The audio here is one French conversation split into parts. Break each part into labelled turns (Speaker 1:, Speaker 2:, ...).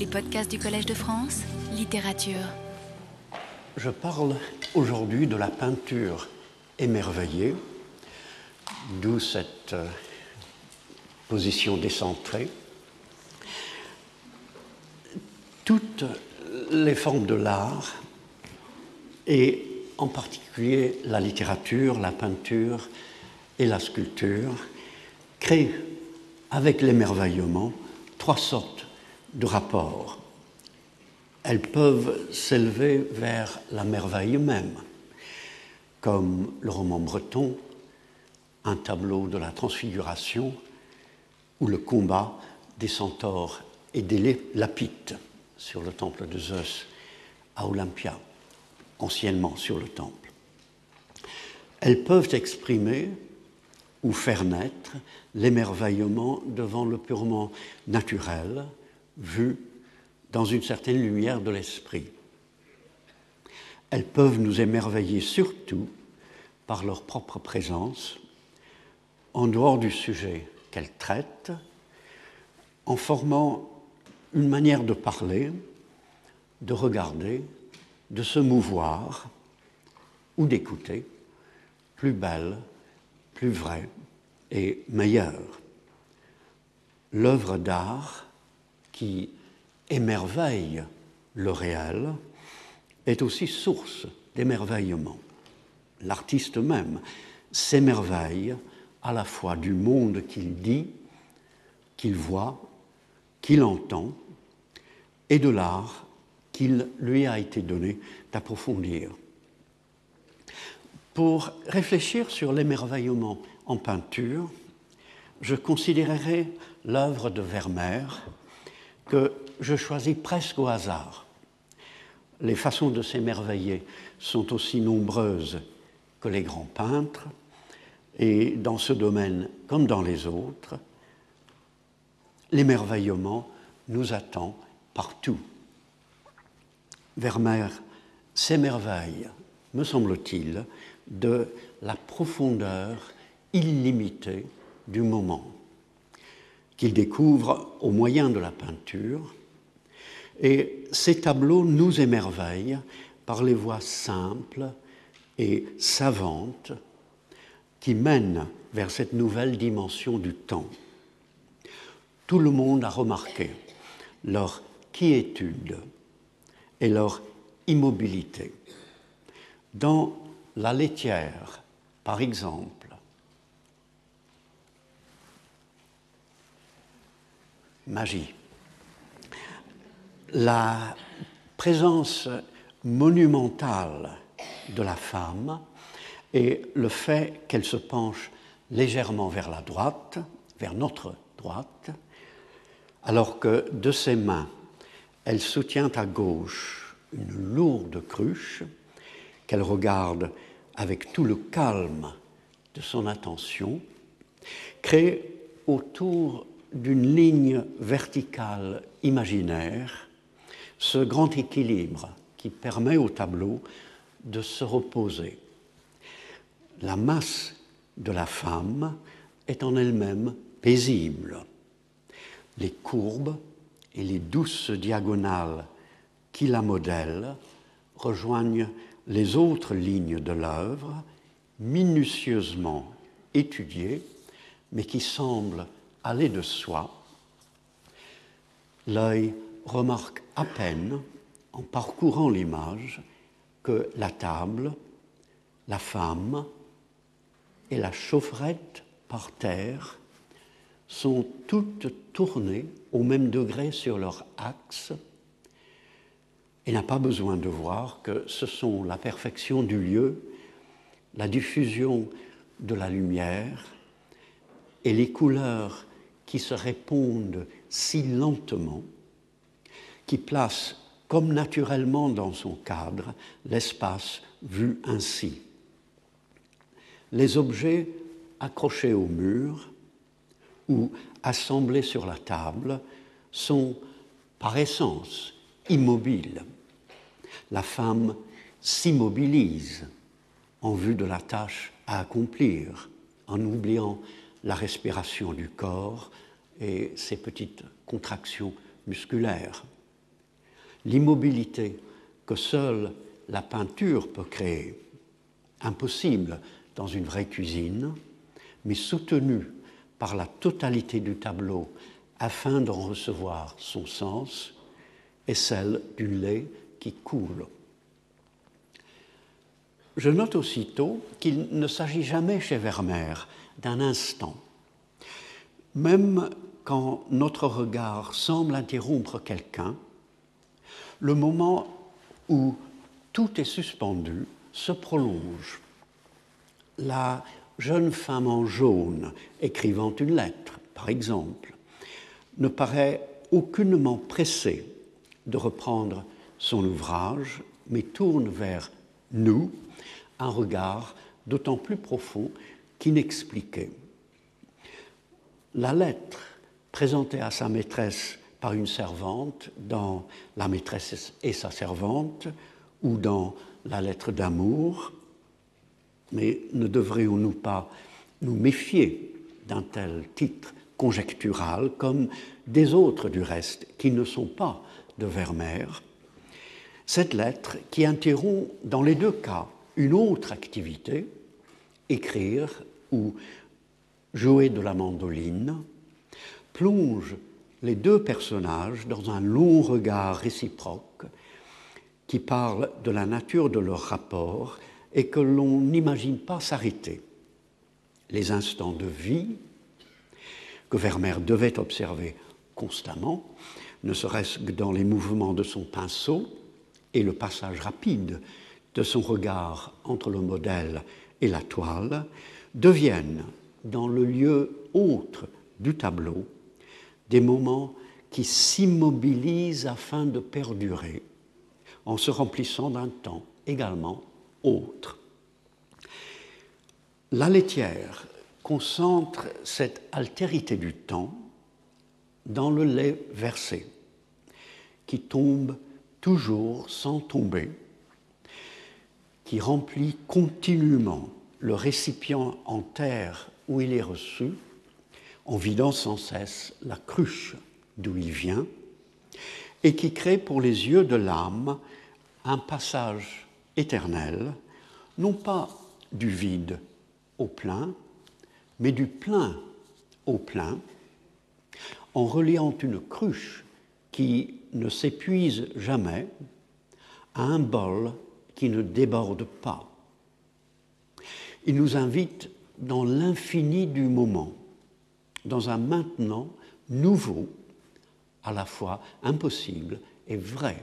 Speaker 1: Les podcasts du Collège de France, littérature.
Speaker 2: Je parle aujourd'hui de la peinture émerveillée, d'où cette euh, position décentrée. Toutes les formes de l'art, et en particulier la littérature, la peinture et la sculpture, créent avec l'émerveillement trois sortes de rapports. Elles peuvent s'élever vers la merveille même, comme le roman breton, un tableau de la transfiguration ou le combat des centaures et des lapites sur le temple de Zeus à Olympia, anciennement sur le temple. Elles peuvent exprimer ou faire naître l'émerveillement devant le purement naturel, vu dans une certaine lumière de l'esprit. Elles peuvent nous émerveiller surtout par leur propre présence, en dehors du sujet qu'elles traitent, en formant une manière de parler, de regarder, de se mouvoir ou d'écouter, plus belle, plus vraie et meilleure. L'œuvre d'art qui émerveille le réel est aussi source d'émerveillement. L'artiste même s'émerveille à la fois du monde qu'il dit, qu'il voit, qu'il entend, et de l'art qu'il lui a été donné d'approfondir. Pour réfléchir sur l'émerveillement en peinture, je considérerai l'œuvre de Vermeer que je choisis presque au hasard. Les façons de s'émerveiller sont aussi nombreuses que les grands peintres, et dans ce domaine comme dans les autres, l'émerveillement nous attend partout. Vermeer s'émerveille, me semble-t-il, de la profondeur illimitée du moment, qu'il découvre au moyen de la peinture, et ces tableaux nous émerveillent par les voies simples et savantes qui mènent vers cette nouvelle dimension du temps. Tout le monde a remarqué leur quiétude et leur immobilité. Dans la laitière, par exemple, magie. La présence monumentale de la femme et le fait qu'elle se penche légèrement vers la droite, vers notre droite, alors que de ses mains, elle soutient à gauche une lourde cruche qu'elle regarde avec tout le calme de son attention, crée autour d'une ligne verticale imaginaire ce grand équilibre qui permet au tableau de se reposer. La masse de la femme est en elle-même paisible. Les courbes et les douces diagonales qui la modèlent rejoignent les autres lignes de l'œuvre, minutieusement étudiées, mais qui semblent aller de soi. L'œil remarque à peine, en parcourant l'image, que la table, la femme et la chaufferette par terre sont toutes tournées au même degré sur leur axe et n'a pas besoin de voir que ce sont la perfection du lieu, la diffusion de la lumière et les couleurs qui se répondent si lentement, qui placent comme naturellement dans son cadre l'espace vu ainsi. Les objets accrochés au mur ou assemblés sur la table sont par essence immobiles. La femme s'immobilise en vue de la tâche à accomplir, en oubliant la respiration du corps et ses petites contractions musculaires. l'immobilité que seule la peinture peut créer, impossible dans une vraie cuisine, mais soutenue par la totalité du tableau afin d'en recevoir son sens, est celle du lait qui coule. Je note aussitôt qu'il ne s'agit jamais chez Vermeer d'un instant. Même quand notre regard semble interrompre quelqu'un, le moment où tout est suspendu se prolonge. La jeune femme en jaune écrivant une lettre, par exemple, ne paraît aucunement pressée de reprendre son ouvrage, mais tourne vers nous un regard d'autant plus profond qu'inexpliqué. La lettre présentée à sa maîtresse par une servante dans La maîtresse et sa servante ou dans La lettre d'amour, mais ne devrions-nous pas nous méfier d'un tel titre conjectural comme des autres du reste qui ne sont pas de Vermeer? Cette lettre qui interrompt dans les deux cas une autre activité, écrire ou jouer de la mandoline, plonge les deux personnages dans un long regard réciproque qui parle de la nature de leur rapport et que l'on n'imagine pas s'arrêter. Les instants de vie que Vermeer devait observer constamment, ne serait-ce que dans les mouvements de son pinceau et le passage rapide de son regard entre le modèle et la toile, deviennent, dans le lieu autre du tableau, des moments qui s'immobilisent afin de perdurer, en se remplissant d'un temps également autre. La laitière concentre cette altérité du temps dans le lait versé, qui tombe toujours sans tomber, qui remplit continuellement le récipient en terre où il est reçu, en vidant sans cesse la cruche d'où il vient, et qui crée pour les yeux de l'âme un passage éternel, non pas du vide au plein, mais du plein au plein, en reliant une cruche qui ne s'épuise jamais à un bol qui ne déborde pas. Il nous invite dans l'infini du moment, dans un maintenant nouveau, à la fois impossible et vrai.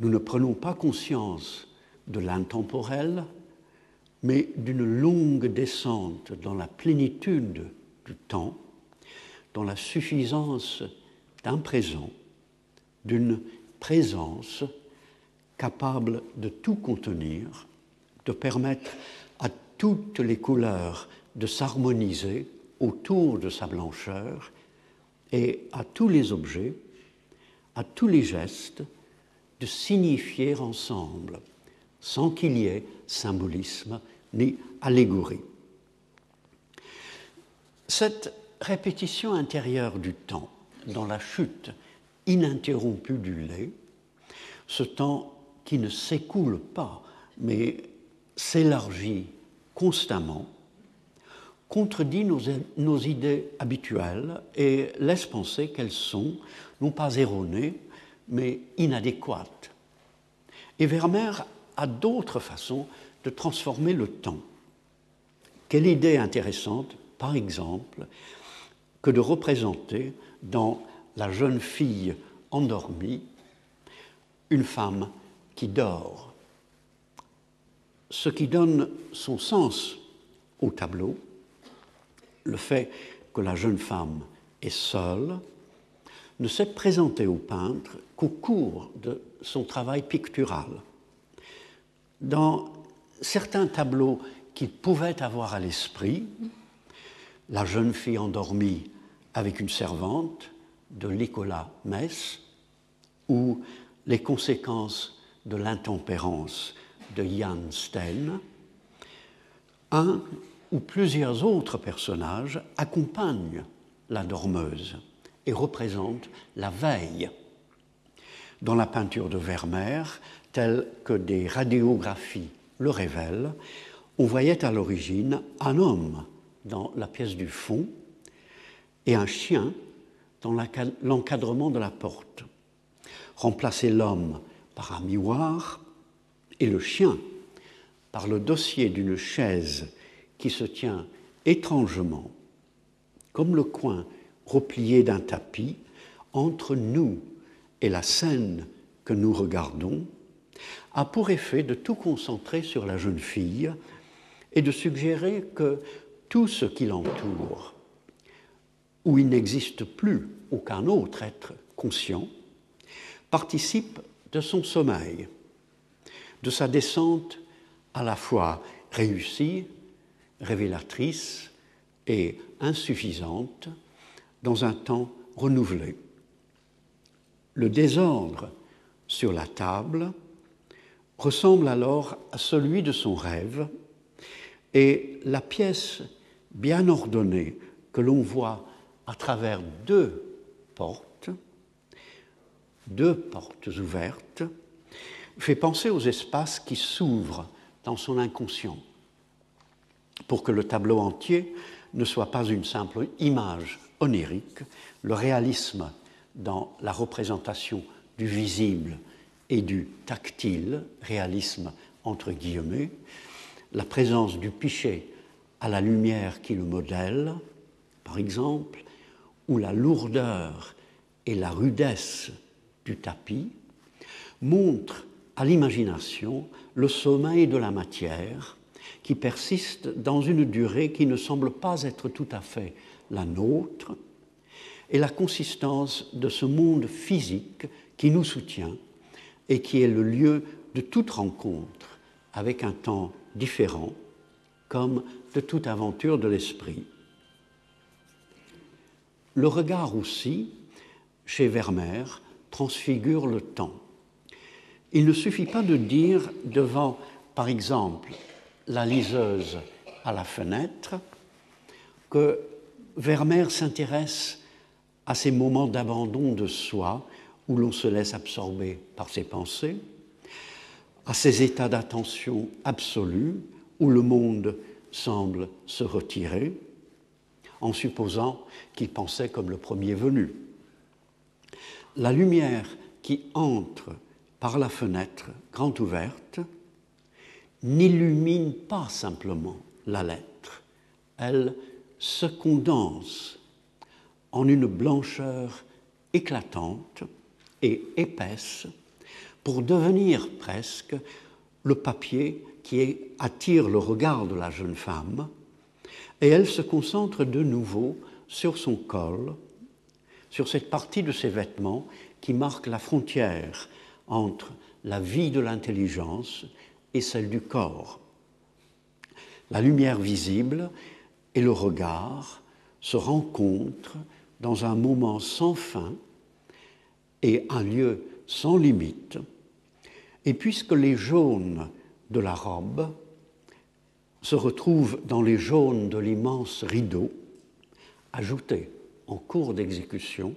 Speaker 2: Nous ne prenons pas conscience de l'intemporel, mais d'une longue descente dans la plénitude du temps, dans la suffisance d'un présent, d'une présence capable de tout contenir, de permettre toutes les couleurs de s'harmoniser autour de sa blancheur et à tous les objets, à tous les gestes, de signifier ensemble, sans qu'il y ait symbolisme ni allégorie. Cette répétition intérieure du temps dans la chute ininterrompue du lait, ce temps qui ne s'écoule pas, mais s'élargit constamment, contredit nos, idées habituelles et laisse penser qu'elles sont, non pas erronées, mais inadéquates. Et Vermeer a d'autres façons de transformer le temps. Quelle idée intéressante, par exemple, que de représenter dans la jeune fille endormie une femme qui dort. Ce qui donne son sens au tableau, le fait que la jeune femme est seule, ne s'est présenté au peintre qu'au cours de son travail pictural. Dans certains tableaux qu'il pouvait avoir à l'esprit, la jeune fille endormie avec une servante de Nicolas Metz, ou les conséquences de l'intempérance de Jan Steen, un ou plusieurs autres personnages accompagnent la dormeuse et représentent la veille. dans la peinture de Vermeer, telle que des radiographies le révèlent, on voyait à l'origine un homme dans la pièce du fond et un chien dans l'encadrement de la porte. Remplacer l'homme par un miroir et le chien par le dossier d'une chaise qui se tient étrangement, comme le coin replié d'un tapis, entre nous et la scène que nous regardons, a pour effet de tout concentrer sur la jeune fille et de suggérer que tout ce qui l'entoure, où il n'existe plus aucun autre être conscient, participe de son sommeil, de sa descente à la fois réussie, révélatrice et insuffisante dans un temps renouvelé. Le désordre sur la table ressemble alors à celui de son rêve et la pièce bien ordonnée que l'on voit à travers deux portes, deux portes ouvertes, fait penser aux espaces qui s'ouvrent dans son inconscient, pour que le tableau entier ne soit pas une simple image onirique, le réalisme dans la représentation du visible et du tactile, réalisme entre guillemets, la présence du pichet à la lumière qui le modèle, par exemple, ou la lourdeur et la rudesse du tapis, montrent à l'imagination le sommeil de la matière qui persiste dans une durée qui ne semble pas être tout à fait la nôtre, et la consistance de ce monde physique qui nous soutient et qui est le lieu de toute rencontre avec un temps différent, comme de toute aventure de l'esprit. Le regard aussi, chez Vermeer, transfigure le temps. Il ne suffit pas de dire devant, par exemple, la liseuse à la fenêtre, que Vermeer s'intéresse à ces moments d'abandon de soi où l'on se laisse absorber par ses pensées, à ces états d'attention absolue où le monde semble se retirer, en supposant qu'il pensait comme le premier venu. La lumière qui entre par la fenêtre grand ouverte n'illumine pas simplement la lettre, elle se condense en une blancheur éclatante et épaisse pour devenir presque le papier qui attire le regard de la jeune femme, et elle se concentre de nouveau sur son col, sur cette partie de ses vêtements qui marque la frontière entre la vie de l'intelligence et celle du corps. La lumière visible et le regard se rencontrent dans un moment sans fin et un lieu sans limite, et puisque les jaunes de la robe se retrouvent dans les jaunes de l'immense rideau, ajouté en cours d'exécution,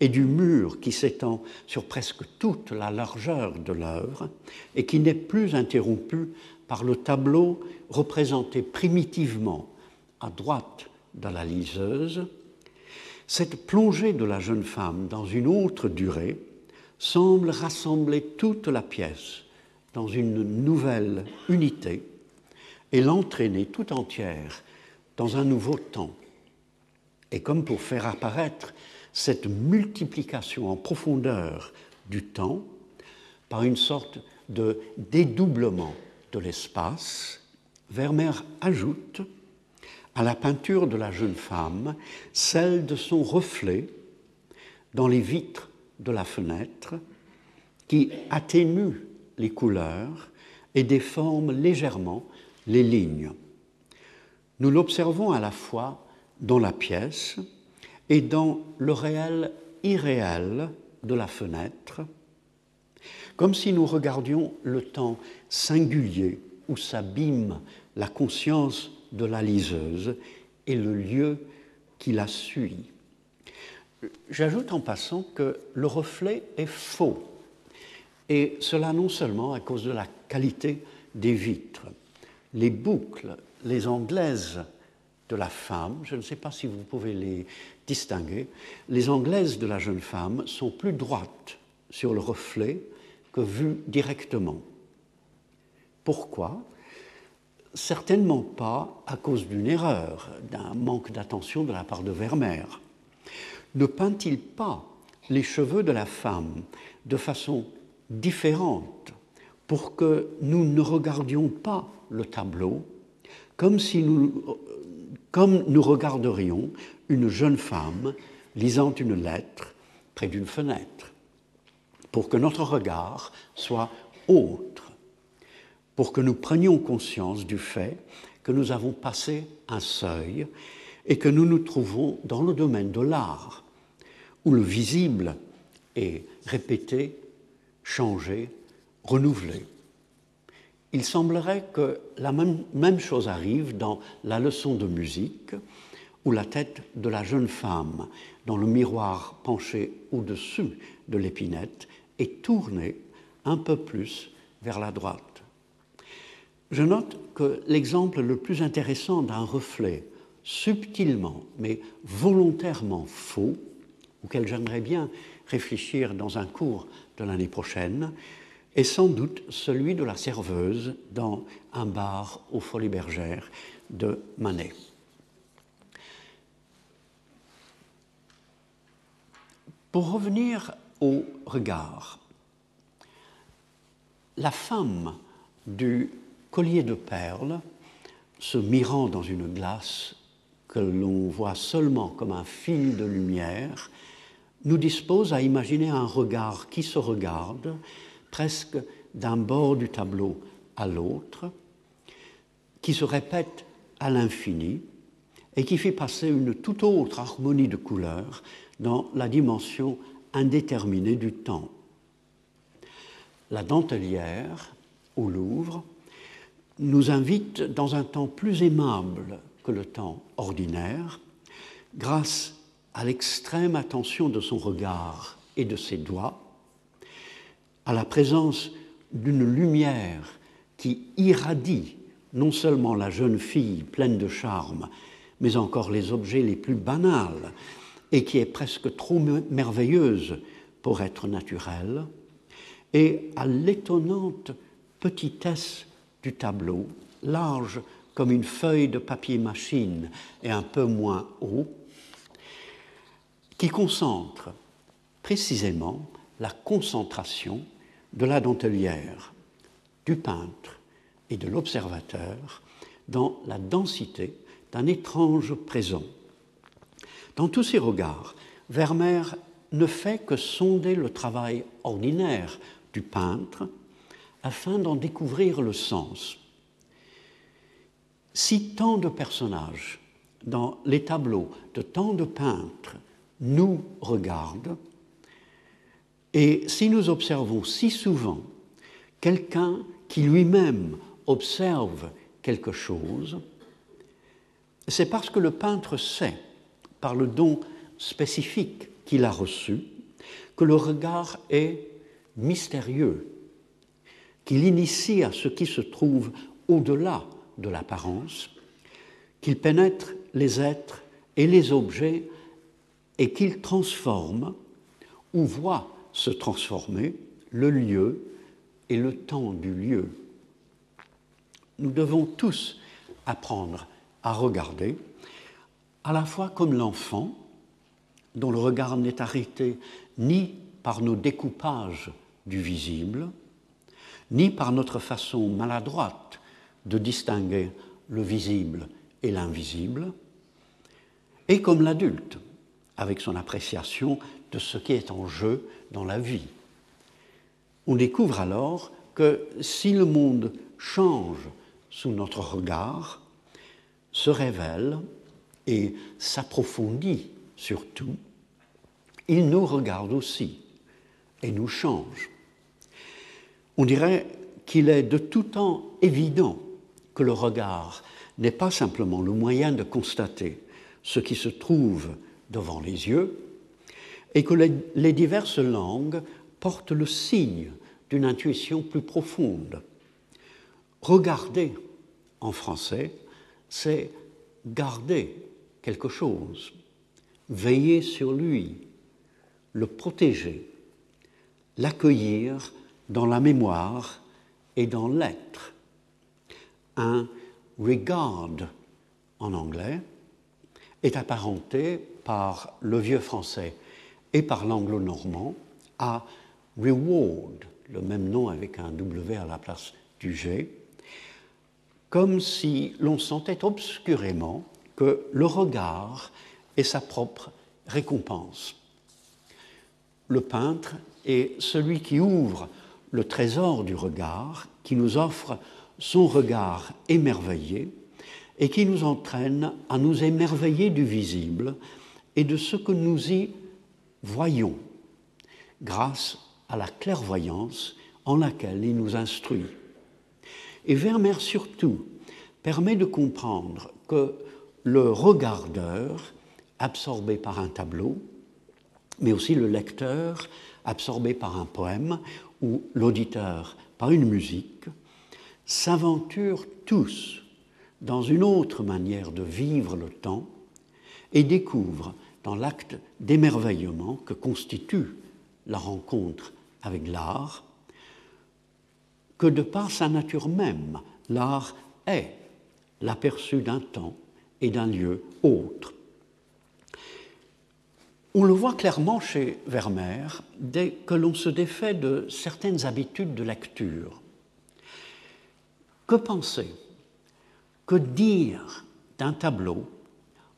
Speaker 2: et du mur qui s'étend sur presque toute la largeur de l'œuvre et qui n'est plus interrompu par le tableau représenté primitivement à droite de la liseuse, cette plongée de la jeune femme dans une autre durée semble rassembler toute la pièce dans une nouvelle unité et l'entraîner tout entière dans un nouveau temps. Et comme pour faire apparaître cette multiplication en profondeur du temps par une sorte de dédoublement de l'espace, Vermeer ajoute à la peinture de la jeune femme celle de son reflet dans les vitres de la fenêtre qui atténue les couleurs et déforme légèrement les lignes. Nous l'observons à la fois dans la pièce et dans le réel irréel de la fenêtre, comme si nous regardions le temps singulier où s'abîme la conscience de la liseuse et le lieu qui la suit. J'ajoute en passant que le reflet est faux, et cela non seulement à cause de la qualité des vitres. Les boucles, les anglaises de la femme, je ne sais pas si vous pouvez les distinguer, les anglaises de la jeune femme sont plus droites sur le reflet que vues directement. Pourquoi? Certainement pas à cause d'une erreur, d'un manque d'attention de la part de Vermeer. Ne peint-il pas les cheveux de la femme de façon différente pour que nous ne regardions pas le tableau comme si nous, comme nous regarderions une jeune femme lisant une lettre près d'une fenêtre, pour que notre regard soit autre, pour que nous prenions conscience du fait que nous avons passé un seuil et que nous nous trouvons dans le domaine de l'art, où le visible est répété, changé, renouvelé. Il semblerait que la même, chose arrive dans la leçon de musique, où la tête de la jeune femme, dans le miroir penché au-dessus de l'épinette, est tournée un peu plus vers la droite. Je note que l'exemple le plus intéressant d'un reflet subtilement mais volontairement faux, auquel j'aimerais bien réfléchir dans un cours de l'année prochaine, est sans doute celui de la serveuse dans un bar aux Folies Bergères de Manet. Pour revenir au regard, la femme du collier de perles, se mirant dans une glace que l'on voit seulement comme un fil de lumière, nous dispose à imaginer un regard qui se regarde presque d'un bord du tableau à l'autre, qui se répète à l'infini et qui fait passer une toute autre harmonie de couleurs dans la dimension indéterminée du temps. La dentelière au Louvre nous invite dans un temps plus aimable que le temps ordinaire, grâce à l'extrême attention de son regard et de ses doigts, à la présence d'une lumière qui irradie non seulement la jeune fille pleine de charme, mais encore les objets les plus banals, et qui est presque trop merveilleuse pour être naturelle, et à l'étonnante petitesse du tableau, large comme une feuille de papier machine et un peu moins haut, qui concentre précisément la concentration de la dentelière, du peintre et de l'observateur dans la densité d'un étrange présent. Dans tous ces regards, Vermeer ne fait que sonder le travail ordinaire du peintre afin d'en découvrir le sens. Si tant de personnages dans les tableaux de tant de peintres nous regardent, et si nous observons si souvent quelqu'un qui lui-même observe quelque chose, c'est parce que le peintre sait, par le don spécifique qu'il a reçu, que le regard est mystérieux qu'il initie à ce qui se trouve au-delà de l'apparence, qu'il pénètre les êtres et les objets et qu'il transforme ou voit se transformer le lieu et le temps du lieu. Nous devons tous apprendre à regarder, à la fois comme l'enfant, dont le regard n'est arrêté ni par nos découpages du visible, ni par notre façon maladroite de distinguer le visible et l'invisible, et comme l'adulte, avec son appréciation de ce qui est en jeu dans la vie. On découvre alors que si le monde change sous notre regard, se révèle et s'approfondit surtout, il nous regarde aussi et nous change. On dirait qu'il est de tout temps évident que le regard n'est pas simplement le moyen de constater ce qui se trouve devant les yeux, et que les, diverses langues portent le signe d'une intuition plus profonde. Regarder en français, c'est garder quelque chose, veiller sur lui, le protéger, l'accueillir dans la mémoire et dans l'être. Un regard en anglais est apparenté par le vieux français et par l'anglo-normand à reward, le même nom avec un W à la place du G, comme si l'on sentait obscurément que le regard est sa propre récompense. Le peintre est celui qui ouvre le trésor du regard, qui nous offre son regard émerveillé et qui nous entraîne à nous émerveiller du visible et de ce que nous y voyons, grâce à la clairvoyance en laquelle il nous instruit. Et Vermeer surtout permet de comprendre que le regardeur, absorbé par un tableau, mais aussi le lecteur, absorbé par un poème, ou l'auditeur par une musique, s'aventurent tous dans une autre manière de vivre le temps et découvrent dans l'acte d'émerveillement que constitue la rencontre avec l'art, que de par sa nature même, l'art est l'aperçu d'un temps et d'un lieu autre. On le voit clairement chez Vermeer dès que l'on se défait de certaines habitudes de lecture. Que penser, que dire d'un tableau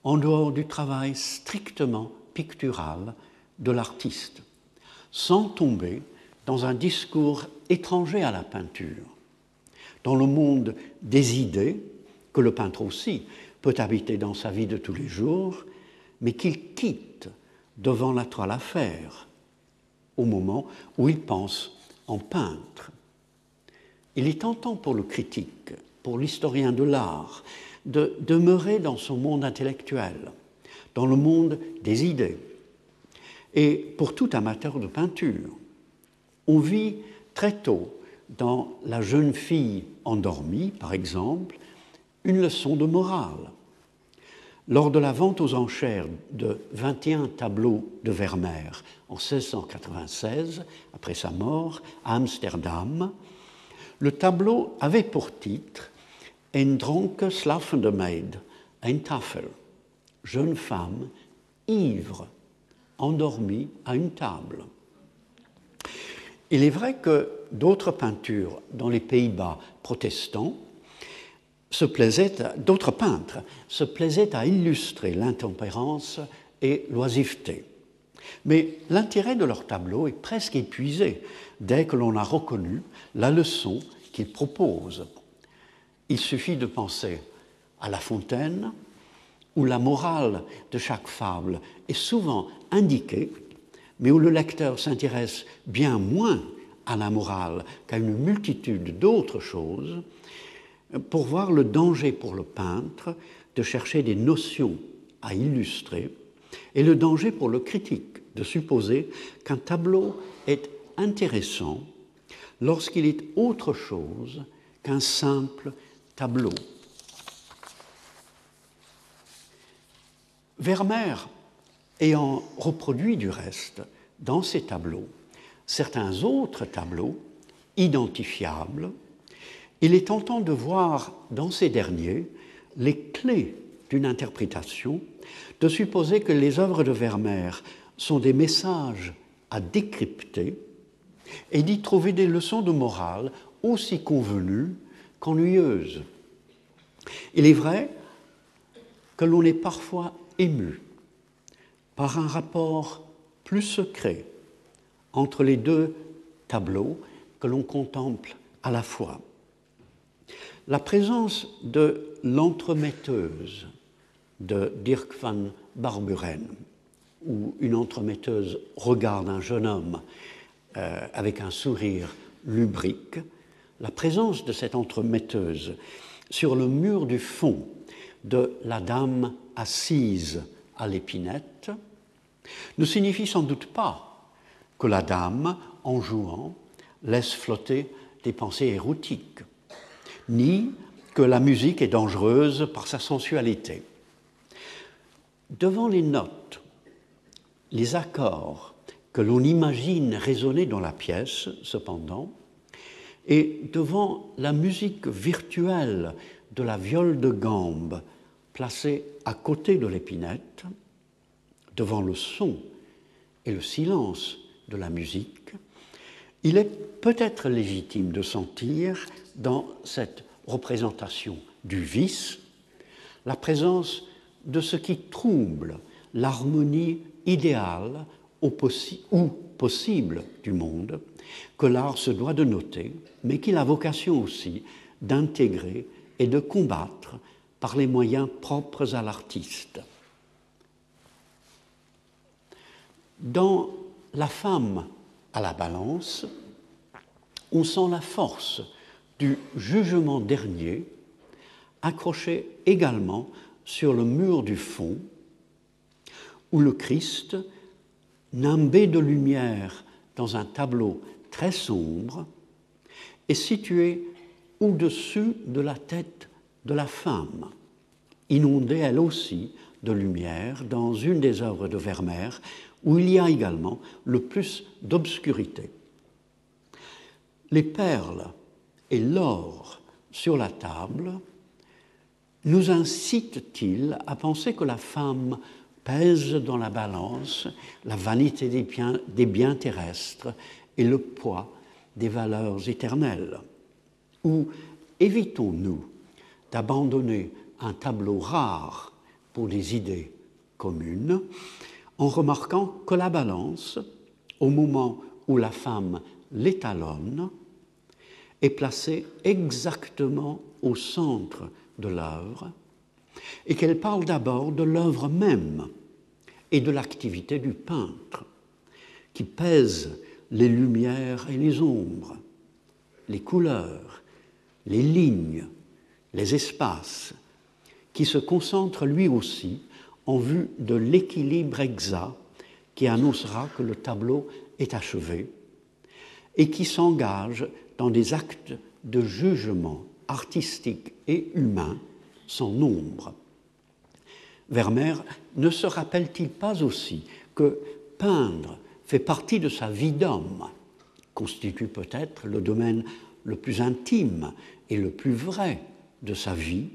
Speaker 2: en dehors du travail strictement pictural de l'artiste, sans tomber dans un discours étranger à la peinture, dans le monde des idées, que le peintre aussi peut habiter dans sa vie de tous les jours, mais qu'il quitte devant la toile à faire au moment où il pense en peintre. Il est tentant pour le critique, pour l'historien de l'art, de demeurer dans son monde intellectuel, dans le monde des idées. Et pour tout amateur de peinture, on vit très tôt dans La jeune fille endormie, par exemple, une leçon de morale. Lors de la vente aux enchères de 21 tableaux de Vermeer en 1696, après sa mort, à Amsterdam, le tableau avait pour titre Een dronken slafende Maid, ein Tafel, jeune femme ivre, endormie à une table. Il est vrai que d'autres peintures dans les Pays-Bas protestants plaisaient, d'autres peintres se plaisaient à illustrer l'intempérance et l'oisiveté. Mais l'intérêt de leur tableau est presque épuisé dès que l'on a reconnu la leçon qu'ils proposent. Il suffit de penser à La Fontaine, où la morale de chaque fable est souvent indiquée, mais où le lecteur s'intéresse bien moins à la morale qu'à une multitude d'autres choses, pour voir le danger pour le peintre de chercher des notions à illustrer et le danger pour le critique de supposer qu'un tableau est intéressant lorsqu'il est autre chose qu'un simple tableau. Vermeer ayant reproduit du reste dans ses tableaux certains autres tableaux identifiables, il est tentant de voir dans ces derniers les clés d'une interprétation, de supposer que les œuvres de Vermeer sont des messages à décrypter et d'y trouver des leçons de morale aussi convenues qu'ennuyeuses. Il est vrai que l'on est parfois ému par un rapport plus secret entre les deux tableaux que l'on contemple à la fois. La présence de l'entremetteuse de Dirk van Barburen, où une entremetteuse regarde un jeune homme euh, avec un sourire lubrique, la présence de cette entremetteuse sur le mur du fond de la dame assise à l'épinette ne signifie sans doute pas que la dame, en jouant, laisse flotter des pensées érotiques, ni que la musique est dangereuse par sa sensualité. Devant les notes, les accords que l'on imagine résonner dans la pièce, cependant, et devant la musique virtuelle de la viole de gambe placée à côté de l'épinette, devant le son et le silence de la musique, il est peut-être légitime de sentir dans cette représentation du vice la présence de ce qui trouble l'harmonie idéale ou possible du monde que l'art se doit de noter, mais qu'il a vocation aussi d'intégrer et de combattre par les moyens propres à l'artiste. Dans La femme à la balance, on sent la force du jugement dernier accroché également sur le mur du fond, où le Christ, nimbé de lumière dans un tableau très sombre, est situé au-dessus de la tête de la femme, inondée elle aussi de lumière dans une des œuvres de Vermeer, où il y a également le plus d'obscurité. Les perles et l'or sur la table nous incitent-ils à penser que la femme pèse dans la balance la vanité des biens, des biens terrestres et le poids des valeurs éternelles? Ou évitons-nous d'abandonner un tableau rare pour des idées communes en remarquant que la balance, au moment où la femme l'étalonne, est placée exactement au centre de l'œuvre et qu'elle parle d'abord de l'œuvre même et de l'activité du peintre qui pèse les lumières et les ombres, les couleurs, les lignes, les espaces, qui se concentre lui aussi en vue de l'équilibre exact qui annoncera que le tableau est achevé et qui s'engage dans des actes de jugement artistique et humain sans nombre. Vermeer ne se rappelle-t-il pas aussi que peindre fait partie de sa vie d'homme, constitue peut-être le domaine le plus intime et le plus vrai de sa vie,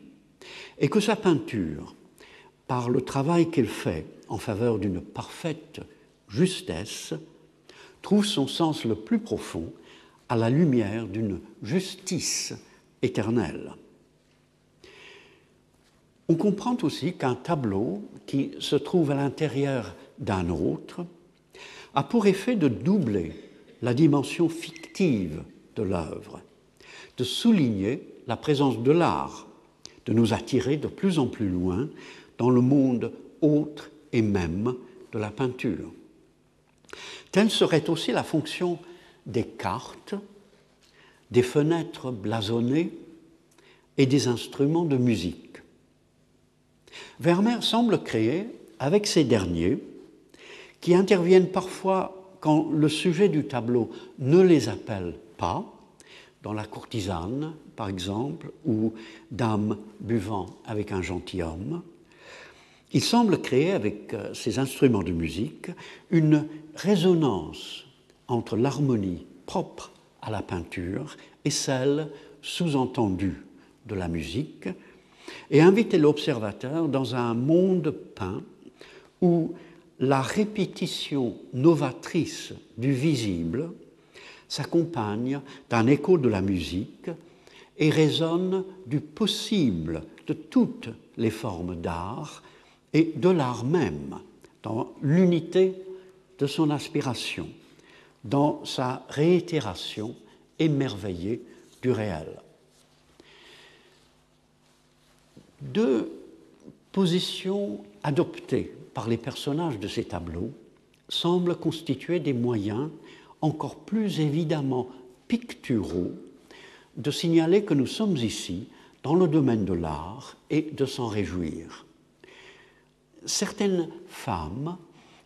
Speaker 2: et que sa peinture, par le travail qu'elle fait en faveur d'une parfaite justesse, trouve son sens le plus profond à la lumière d'une justice éternelle. On comprend aussi qu'un tableau qui se trouve à l'intérieur d'un autre a pour effet de doubler la dimension fictive de l'œuvre, de souligner la présence de l'art, de nous attirer de plus en plus loin dans le monde autre et même de la peinture. Telle serait aussi la fonction des cartes, des fenêtres blasonnées et des instruments de musique. Vermeer semble créer, avec ces derniers, qui interviennent parfois quand le sujet du tableau ne les appelle pas, dans La courtisane, par exemple, ou Dame buvant avec un gentilhomme, il semble créer avec euh, ces instruments de musique une résonance entre l'harmonie propre à la peinture et celle sous-entendue de la musique, et inviter l'observateur dans un monde peint où la répétition novatrice du visible s'accompagne d'un écho de la musique et résonne du possible de toutes les formes d'art et de l'art même, dans l'unité de son aspiration, dans sa réitération émerveillée du réel. Deux positions adoptées par les personnages de ces tableaux semblent constituer des moyens encore plus évidemment picturaux de signaler que nous sommes ici dans le domaine de l'art et de s'en réjouir. Certaines femmes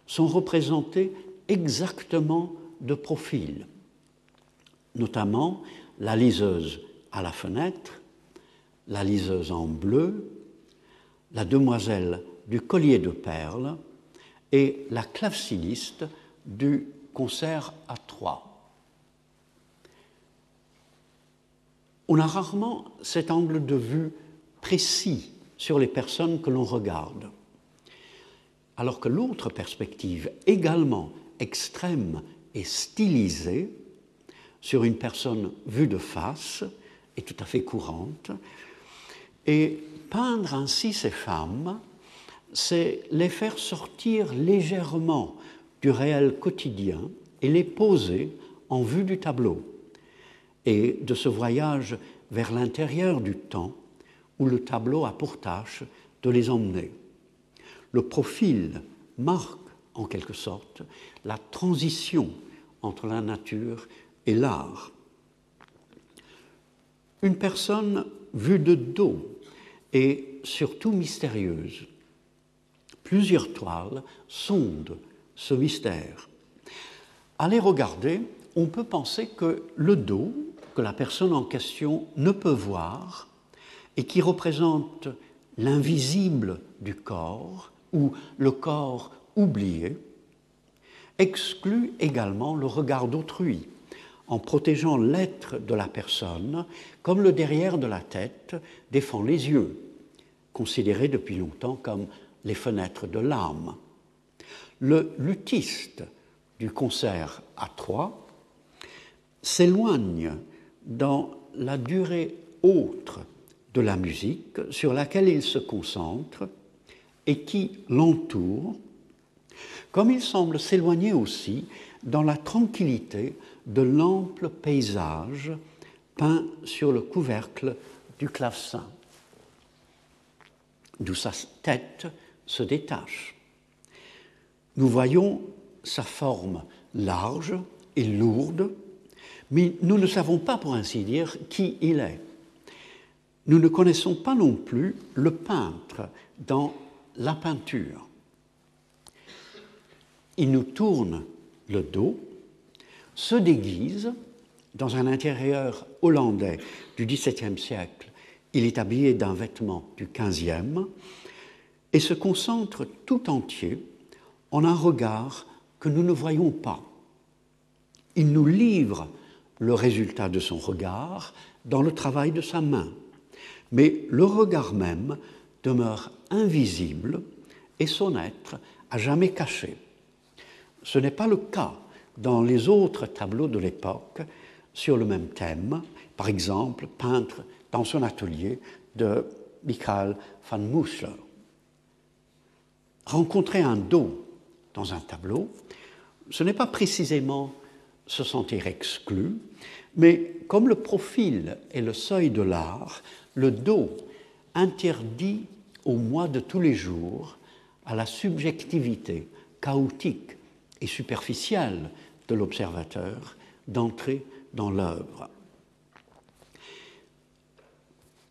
Speaker 2: sont représentés exactement de profil, notamment la liseuse à la fenêtre, la liseuse en bleu, la demoiselle du collier de perles et la clavecинiste du concert à trois. On a rarement cet angle de vue précis sur les personnes que l'on regarde, alors que l'autre perspective, également extrême stylisée, sur une personne vue de face, est tout à fait courante, et peindre ainsi ces femmes, c'est les faire sortir légèrement du réel quotidien et les poser en vue du tableau et de ce voyage vers l'intérieur du temps où le tableau a pour tâche de les emmener. Le profil marque en quelque sorte la transition entre la nature et l'art. Une personne vue de dos est surtout mystérieuse. Plusieurs toiles sondent ce mystère. À les regarder, on peut penser que le dos, que la personne en question ne peut voir, et qui représente l'invisible du corps, ou le corps oublié, exclut également le regard d'autrui, en protégeant l'être de la personne, comme le derrière de la tête défend les yeux, considérés depuis longtemps comme les fenêtres de l'âme. Le luthiste du concert à trois s'éloigne dans la durée autre de la musique sur laquelle il se concentre et qui l'entoure, comme il semble s'éloigner aussi dans la tranquillité de l'ample paysage peint sur le couvercle du clavecin, d'où sa tête se détache. Nous voyons sa forme large et lourde, mais nous ne savons pas, pour ainsi dire, qui il est. Nous ne connaissons pas non plus le peintre dans la peinture. Il nous tourne le dos, se déguise dans un intérieur hollandais du XVIIe siècle. Il est habillé d'un vêtement du XVe et se concentre tout entier en un regard que nous ne voyons pas. Il nous livre le résultat de son regard dans le travail de sa main, mais le regard même demeure invisible et son être à jamais caché. Ce n'est pas le cas dans les autres tableaux de l'époque sur le même thème, par exemple peintre dans son atelier de Michael van Mussler. Rencontrer un dos dans un tableau, ce n'est pas précisément se sentir exclu, mais comme le profil est le seuil de l'art, le dos interdit au moi de tous les jours, à la subjectivité chaotique et superficielle de l'observateur, d'entrer dans l'œuvre.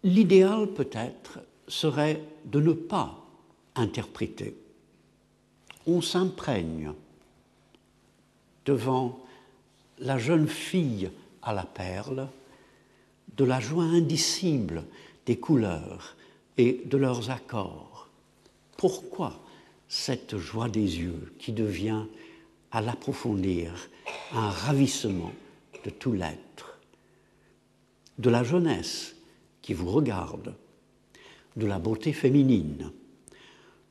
Speaker 2: L'idéal peut-être serait de ne pas interpréter on s'imprègne devant la jeune fille à la perle de la joie indicible des couleurs et de leurs accords. Pourquoi cette joie des yeux qui devient, à l'approfondir, un ravissement de tout l'être De la jeunesse qui vous regarde, de la beauté féminine,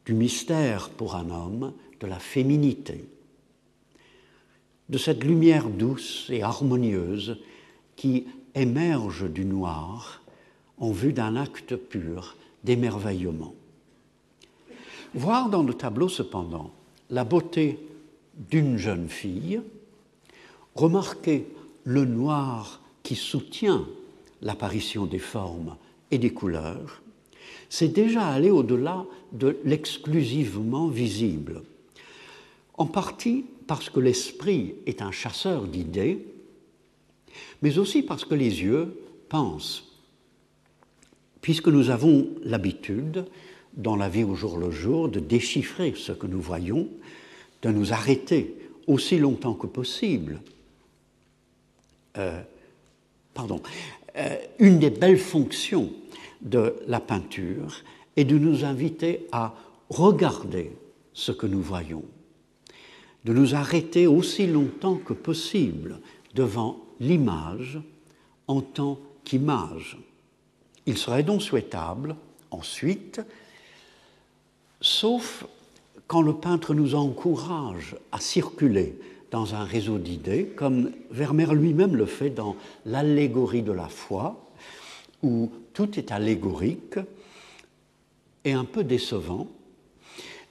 Speaker 2: du mystère pour un homme de la féminité, de cette lumière douce et harmonieuse qui émerge du noir en vue d'un acte pur d'émerveillement. Voir dans le tableau cependant la beauté d'une jeune fille, remarquer le noir qui soutient l'apparition des formes et des couleurs, c'est déjà aller au-delà de l'exclusivement visible en partie parce que l'esprit est un chasseur d'idées, mais aussi parce que les yeux pensent. Puisque nous avons l'habitude, dans la vie au jour le jour, de déchiffrer ce que nous voyons, de nous arrêter aussi longtemps que possible. Euh, pardon, euh, une des belles fonctions de la peinture est de nous inviter à regarder ce que nous voyons, de nous arrêter aussi longtemps que possible devant l'image en tant qu'image. Il serait donc souhaitable, ensuite, sauf quand le peintre nous encourage à circuler dans un réseau d'idées, comme Vermeer lui-même le fait dans l'allégorie de la foi, où tout est allégorique et un peu décevant,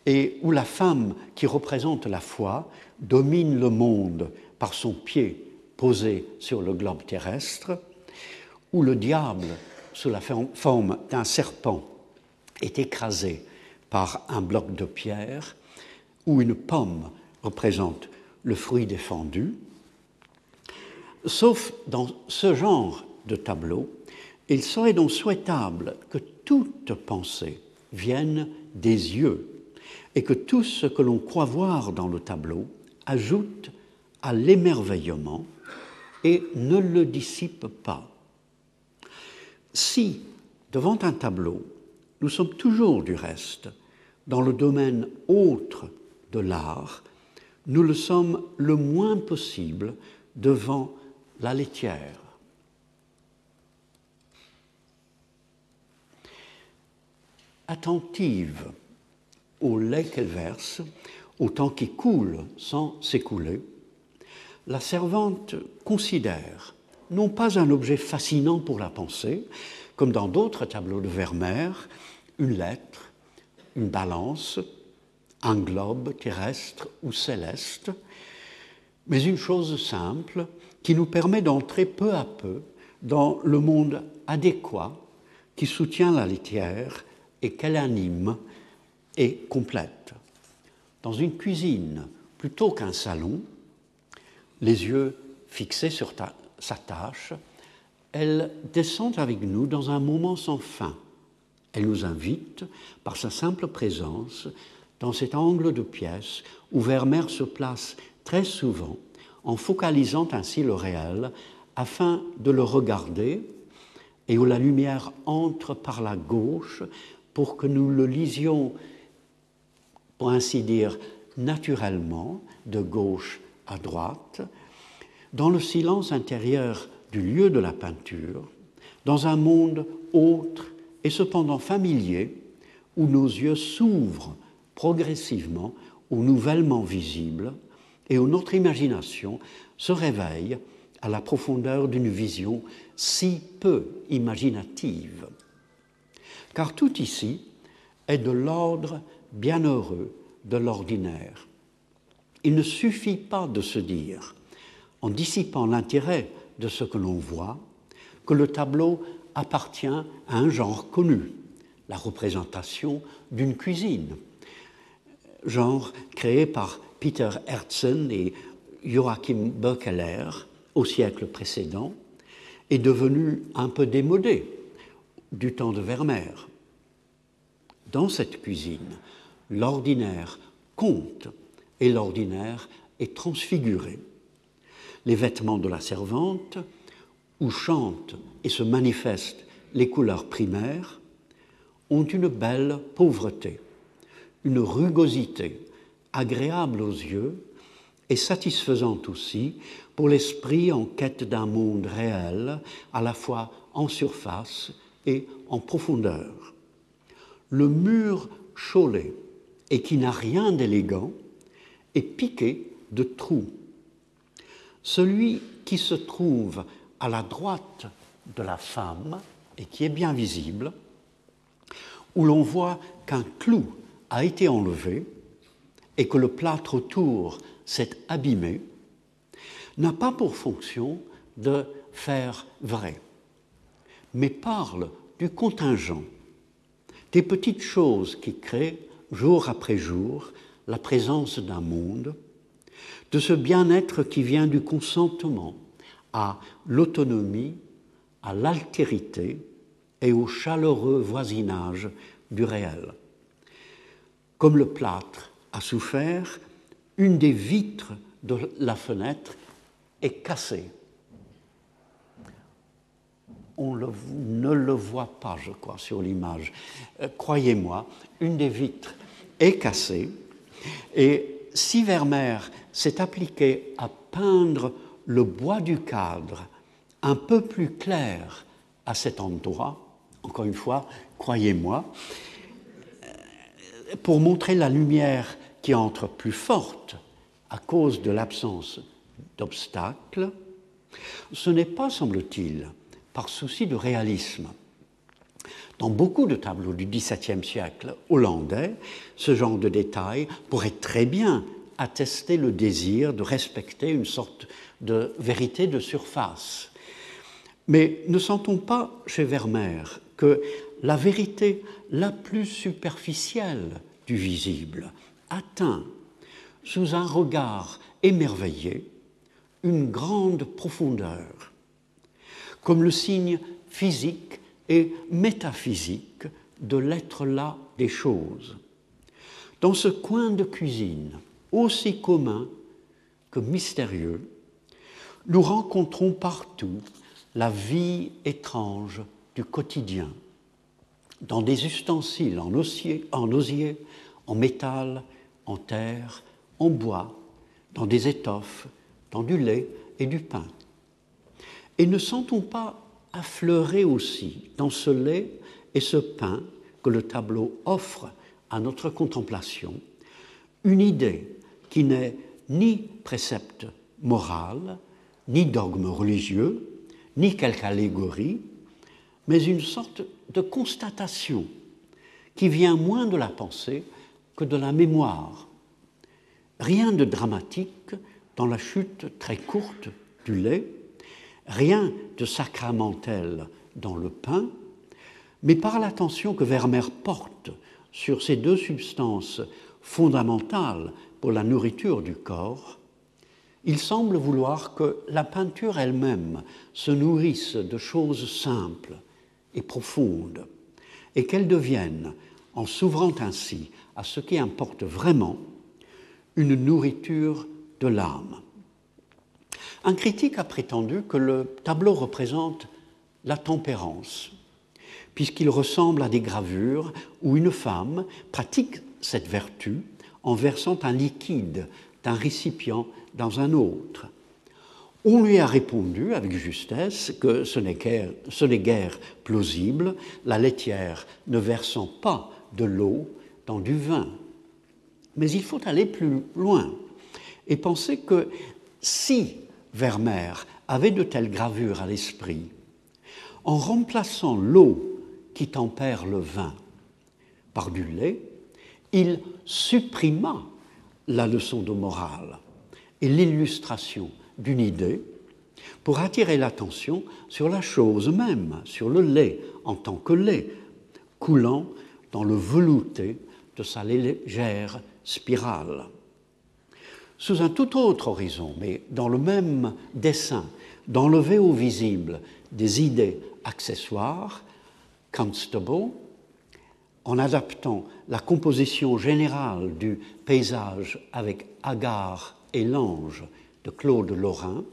Speaker 2: et où la femme qui représente la foi domine le monde par son pied posé sur le globe terrestre, où le diable, sous la forme d'un serpent, est écrasé par un bloc de pierre, où une pomme représente le fruit défendu. Sauf dans ce genre de tableau, il serait donc souhaitable que toute pensée vienne des yeux et que tout ce que l'on croit voir dans le tableau ajoute à l'émerveillement et ne le dissipe pas. Si, devant un tableau, nous sommes toujours du reste dans le domaine autre de l'art, nous le sommes le moins possible devant la laitière. Attentive au lait qu'elle verse, au temps qui coule sans s'écouler, la servante considère non pas un objet fascinant pour la pensée, comme dans d'autres tableaux de Vermeer, une lettre, une balance, un globe terrestre ou céleste, mais une chose simple qui nous permet d'entrer peu à peu dans le monde adéquat qui soutient la litière et qu'elle anime et complète. Dans une cuisine, plutôt qu'un salon, les yeux fixés sur sa tâche, elle descend avec nous dans un moment sans fin. Elle nous invite, par sa simple présence, dans cet angle de pièce où Vermeer se place très souvent en focalisant ainsi le réel afin de le regarder et où la lumière entre par la gauche pour que nous le lisions, pour ainsi dire, naturellement, de gauche à droite, dans le silence intérieur lieu de la peinture, dans un monde autre et cependant familier, où nos yeux s'ouvrent progressivement ou nouvellement visible et où notre imagination se réveille à la profondeur d'une vision si peu imaginative. Car tout ici est de l'ordre bienheureux de l'ordinaire. Il ne suffit pas de se dire, en dissipant l'intérêt de ce que l'on voit, que le tableau appartient à un genre connu, la représentation d'une cuisine, genre créé par Peter Herzen et Joachim Böckeler au siècle précédent, est devenu un peu démodé du temps de Vermeer. Dans cette cuisine, l'ordinaire compte et l'ordinaire est transfiguré. Les vêtements de la servante, où chantent et se manifestent les couleurs primaires, ont une belle pauvreté une rugosité agréable aux yeux et satisfaisante aussi pour l'esprit en quête d'un monde réel, à la fois en surface et en profondeur. Le mur chaulé et qui n'a rien d'élégant est piqué de trous. Celui qui se trouve à la droite de la femme et qui est bien visible, où l'on voit qu'un clou a été enlevé et que le plâtre autour s'est abîmé, n'a pas pour fonction de faire vrai, mais parle du contingent, des petites choses qui créent jour après jour la présence d'un monde, de ce bien-être qui vient du consentement à l'autonomie, à l'altérité et au chaleureux voisinage du réel. Comme le plâtre a souffert, une des vitres de la fenêtre est cassée. On ne le voit pas, je crois, sur l'image. Euh, croyez-moi, une des vitres est cassée. Et si Vermeer s'est appliqué à peindre le bois du cadre un peu plus clair à cet endroit, encore une fois, croyez-moi, euh, pour montrer la lumière qui entre plus forte à cause de l'absence d'obstacles, ce n'est pas, semble-t-il, par souci de réalisme. Dans beaucoup de tableaux du XVIIe siècle hollandais, ce genre de détail pourrait très bien attester le désir de respecter une sorte de vérité de surface. Mais ne sentons pas chez Vermeer que la vérité la plus superficielle du visible atteint, sous un regard émerveillé, une grande profondeur, comme le signe physique et métaphysique de l'être là des choses. Dans ce coin de cuisine, aussi commun que mystérieux, nous rencontrons partout la vie étrange du quotidien, dans des ustensiles en osier, en, osier, en métal, en terre, en bois, dans des étoffes, dans du lait et du pain. Et ne sentons pas affleurer aussi dans ce lait et ce pain que le tableau offre à notre contemplation une idée qui n'est ni précepte moral, ni dogme religieux, ni quelque allégorie, mais une sorte de constatation qui vient moins de la pensée que de la mémoire. Rien de dramatique dans la chute très courte du lait, rien de sacramentel dans le pain, mais par l'attention que Vermeer porte sur ces deux substances fondamentales pour la nourriture du corps, il semble vouloir que la peinture elle-même se nourrisse de choses simples et profondes, et qu'elle devienne, en s'ouvrant ainsi à ce qui importe vraiment, une nourriture de l'âme. Un critique a prétendu que le tableau représente la tempérance, puisqu'il ressemble à des gravures où une femme pratique cette vertu en versant un liquide d'un récipient dans un autre. On lui a répondu avec justesse que ce n'est guère, plausible, la laitière ne versant pas de l'eau dans du vin. Mais il faut aller plus loin et penser que si Vermeer avait de telles gravures à l'esprit, en remplaçant l'eau qui tempère le vin par du lait, il supprima la leçon de morale et l'illustration d'une idée pour attirer l'attention sur la chose même, sur le lait en tant que lait, coulant dans le velouté de sa légère spirale. Sous un tout autre horizon, mais dans le même dessin, d'enlever au visible des idées accessoires, Constable, en adaptant la composition générale du paysage avec Agar et l'ange de Claude Lorrain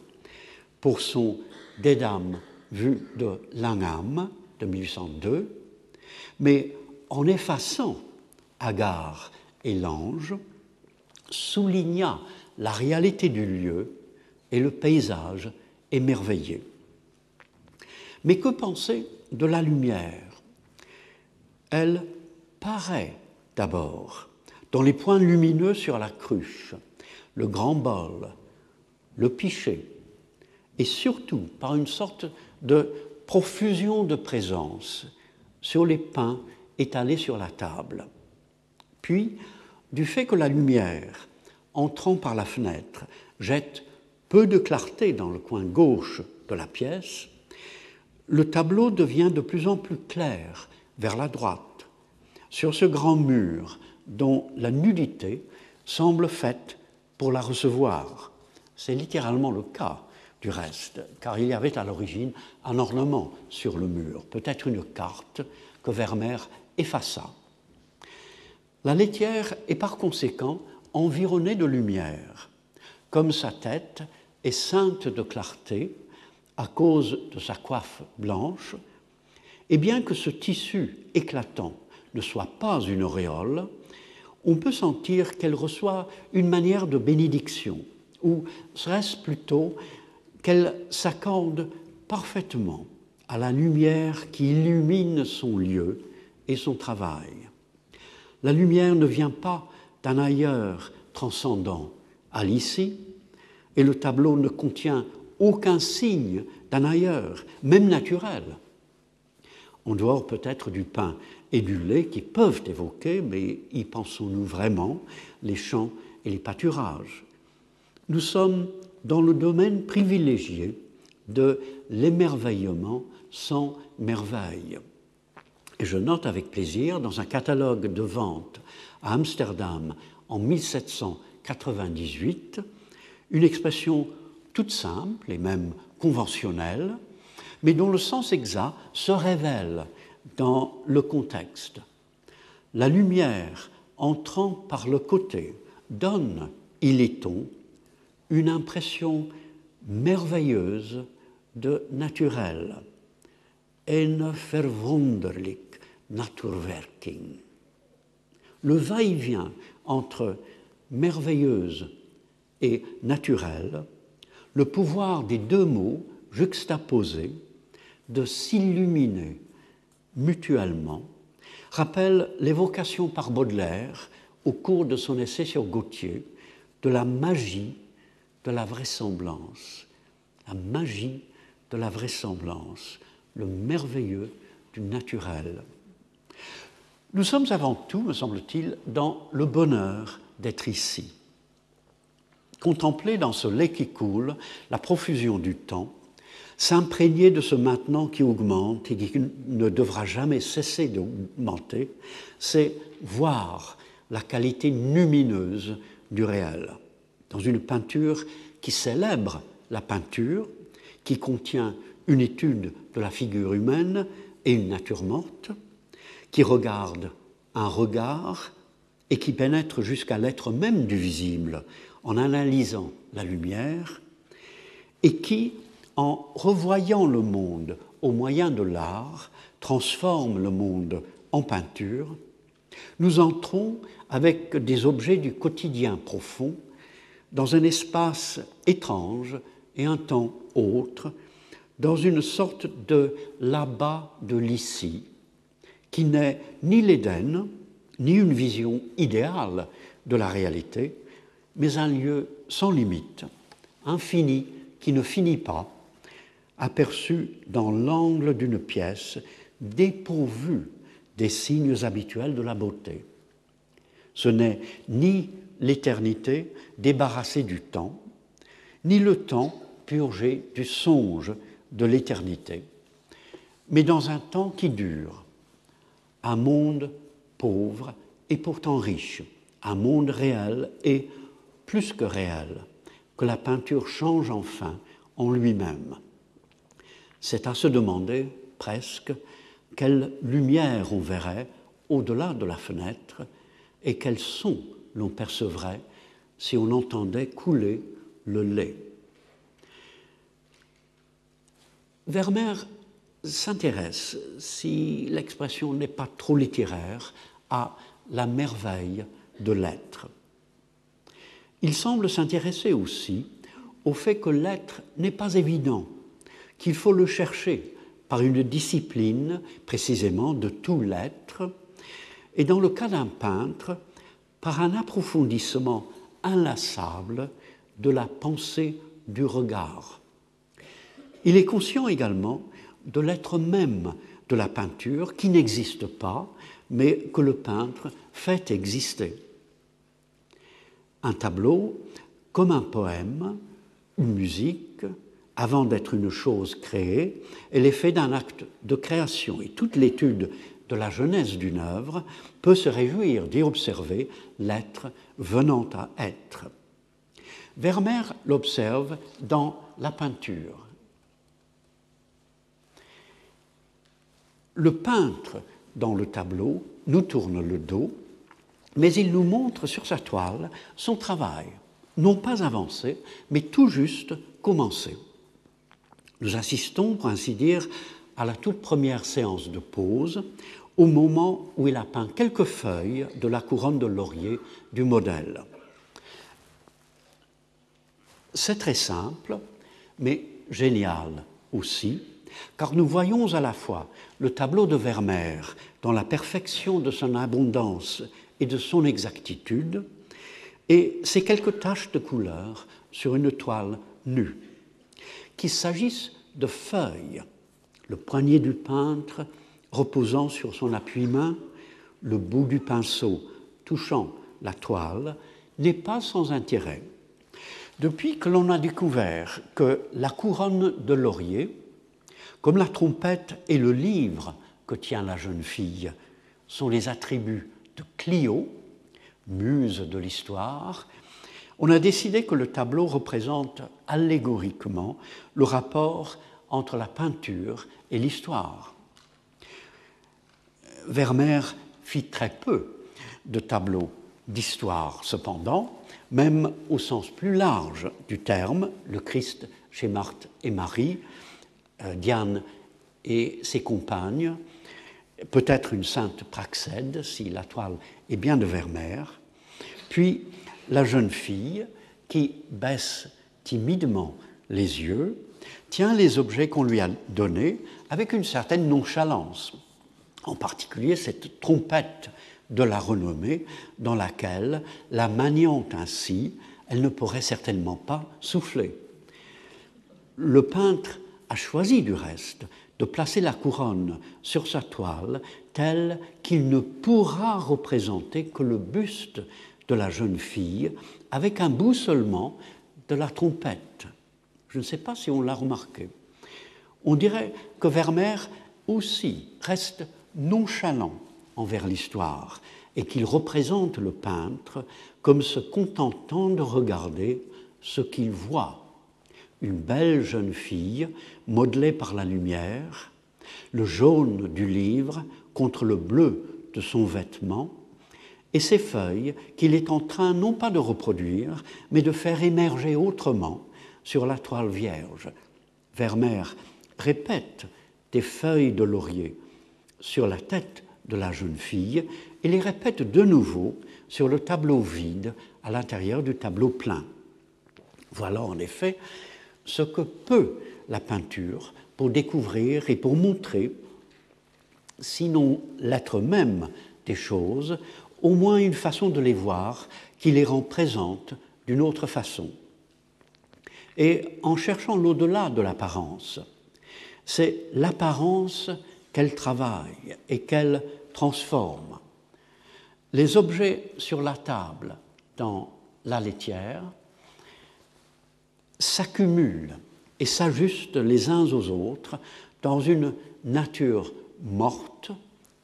Speaker 2: pour son Des Dames vues de Langham de 1802, mais en effaçant Agar et l'ange, souligna la réalité du lieu et le paysage émerveillé. Mais que penser de la lumière? Elle paraît d'abord dans les points lumineux sur la cruche, le grand bol, le pichet, et surtout par une sorte de profusion de présence sur les pains étalés sur la table. Puis, du fait que la lumière, entrant par la fenêtre, jette peu de clarté dans le coin gauche de la pièce, le tableau devient de plus en plus clair vers la droite, sur ce grand mur dont la nudité semble faite pour la recevoir. C'est littéralement le cas du reste, car il y avait à l'origine un ornement sur le mur, peut-être une carte que Vermeer effaça. La laitière est par conséquent environné de lumière, comme sa tête est ceinte de clarté à cause de sa coiffe blanche, et bien que ce tissu éclatant ne soit pas une auréole, on peut sentir qu'elle reçoit une manière de bénédiction, ou serait-ce plutôt qu'elle s'accorde parfaitement à la lumière qui illumine son lieu et son travail. La lumière ne vient pas d'un ailleurs transcendant à l'ici, et le tableau ne contient aucun signe d'un ailleurs, même naturel. En dehors peut-être du pain et du lait qui peuvent évoquer, mais y pensons-nous vraiment, les champs et les pâturages? Nous sommes dans le domaine privilégié de l'émerveillement sans merveille. Et je note avec plaisir dans un catalogue de vente à Amsterdam en 1798 une expression toute simple et même conventionnelle, mais dont le sens exact se révèle dans le contexte. La lumière entrant par le côté donne, il est on, une impression merveilleuse de naturel. En verwunderlich Naturwerking. Le va-et-vient entre merveilleuse et naturelle, le pouvoir des deux mots juxtaposés de s'illuminer mutuellement, rappelle l'évocation par Baudelaire, au cours de son essai sur Gautier, de la magie de la vraisemblance. La magie de la vraisemblance, le merveilleux du naturel. Nous sommes avant tout, me semble-t-il, dans le bonheur d'être ici. Contempler dans ce lait qui coule la profusion du temps, s'imprégner de ce maintenant qui augmente et qui ne devra jamais cesser d'augmenter, c'est voir la qualité lumineuse du réel. Dans une peinture qui célèbre la peinture, qui contient une étude de la figure humaine et une nature morte, qui regarde un regard et qui pénètre jusqu'à l'être même du visible en analysant la lumière, et qui, en revoyant le monde au moyen de l'art, transforme le monde en peinture, nous entrons avec des objets du quotidien profond dans un espace étrange et un temps autre, dans une sorte de là-bas de l'ici, qui n'est ni l'Éden, ni une vision idéale de la réalité, mais un lieu sans limite, infini, qui ne finit pas, aperçu dans l'angle d'une pièce, dépourvu des signes habituels de la beauté. Ce n'est ni l'éternité débarrassée du temps, ni le temps purgé du songe de l'éternité, mais dans un temps qui dure, un monde pauvre et pourtant riche, un monde réel et plus que réel, que la peinture change enfin en lui-même. C'est à se demander presque quelle lumière on verrait au-delà de la fenêtre et quel son l'on percevrait si on entendait couler le lait. Vermeer s'intéresse, si l'expression n'est pas trop littéraire, à la merveille de l'être. Il semble s'intéresser aussi au fait que l'être n'est pas évident, qu'il faut le chercher par une discipline précisément de tout l'être, et dans le cas d'un peintre, par un approfondissement inlassable de la pensée du regard. Il est conscient également de l'être même de la peinture qui n'existe pas, mais que le peintre fait exister. Un tableau, comme un poème, une musique, avant d'être une chose créée, est l'effet d'un acte de création. Et toute l'étude de la jeunesse d'une œuvre peut se réjouir d'y observer l'être venant à être. Vermeer l'observe dans la peinture. Le peintre, dans le tableau, nous tourne le dos mais il nous montre sur sa toile son travail, non pas avancé, mais tout juste commencé. Nous assistons, pour ainsi dire, à la toute première séance de pause, au moment où il a peint quelques feuilles de la couronne de laurier du modèle. C'est très simple, mais génial aussi, car nous voyons à la fois le tableau de Vermeer dans la perfection de son abondance et de son exactitude, et ces quelques taches de couleur sur une toile nue. Qu'il s'agisse de feuilles, le poignet du peintre reposant sur son appui-main, le bout du pinceau touchant la toile, n'est pas sans intérêt. Depuis que l'on a découvert que la couronne de laurier, comme la trompette et le livre que tient la jeune fille, sont les attributs de Clio, muse de l'histoire, on a décidé que le tableau représente allégoriquement le rapport entre la peinture et l'histoire. Vermeer fit très peu de tableaux d'histoire, cependant, même au sens plus large du terme, le Christ chez Marthe et Marie, Diane et ses compagnes, peut-être une sainte Praxède, si la toile est bien de Vermeer, puis la jeune fille qui baisse timidement les yeux, tient les objets qu'on lui a donnés avec une certaine nonchalance, en particulier cette trompette de la renommée dans laquelle, la maniant ainsi, elle ne pourrait certainement pas souffler. Le peintre a choisi du reste de placer la couronne sur sa toile telle qu'il ne pourra représenter que le buste de la jeune fille avec un bout seulement de la trompette. Je ne sais pas si on l'a remarqué. On dirait que Vermeer aussi reste nonchalant envers l'histoire et qu'il représente le peintre comme se contentant de regarder ce qu'il voit. Une belle jeune fille modelée par la lumière, le jaune du livre contre le bleu de son vêtement, et ces feuilles qu'il est en train non pas de reproduire, mais de faire émerger autrement sur la toile vierge. Vermeer répète des feuilles de laurier sur la tête de la jeune fille et les répète de nouveau sur le tableau vide à l'intérieur du tableau plein. Voilà en effet ce que peut la peinture pour découvrir et pour montrer, sinon l'être même des choses, au moins une façon de les voir qui les rend présentes d'une autre façon. Et en cherchant l'au-delà de l'apparence, c'est l'apparence qu'elle travaille et qu'elle transforme. Les objets sur la table dans la laitière s'accumulent et s'ajustent les uns aux autres dans une nature morte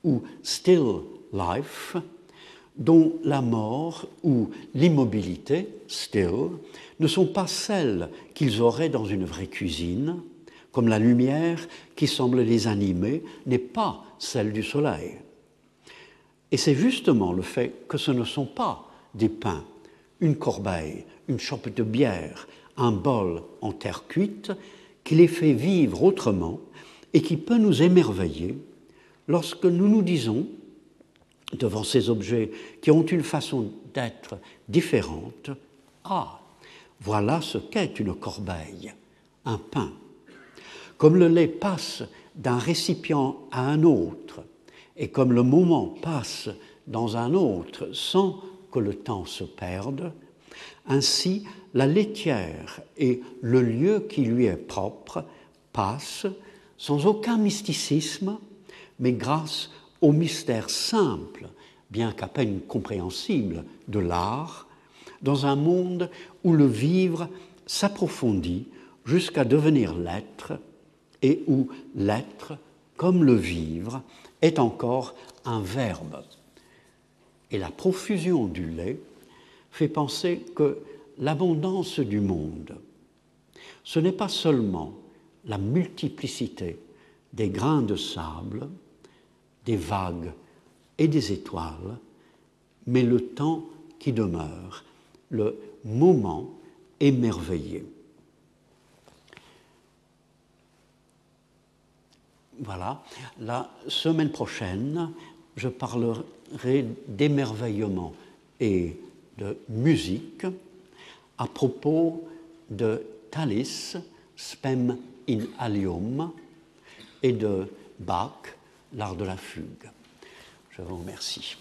Speaker 2: ou still life dont la mort ou l'immobilité, still, ne sont pas celles qu'ils auraient dans une vraie cuisine, comme la lumière qui semble les animer n'est pas celle du soleil. Et c'est justement le fait que ce ne sont pas des pains, une corbeille, une chope de bière, un bol en terre cuite qui les fait vivre autrement et qui peut nous émerveiller lorsque nous nous disons devant ces objets qui ont une façon d'être différente, ah, voilà ce qu'est une corbeille, un pain. Comme le lait passe d'un récipient à un autre, et comme le moment passe dans un autre sans que le temps se perde, ainsi la laitière et le lieu qui lui est propre passent sans aucun mysticisme, mais grâce au mystère simple, bien qu'à peine compréhensible, de l'art, dans un monde où le vivre s'approfondit jusqu'à devenir l'être, et où l'être, comme le vivre, est encore un verbe. Et la profusion du lait fait penser que l'abondance du monde, ce n'est pas seulement la multiplicité des grains de sable, des vagues et des étoiles, mais le temps qui demeure, le moment émerveillé. Voilà, la semaine prochaine, je parlerai d'émerveillement et de musique à propos de Thalys, Spem in Alium, et de Bach, l'art de la fugue. Je vous remercie.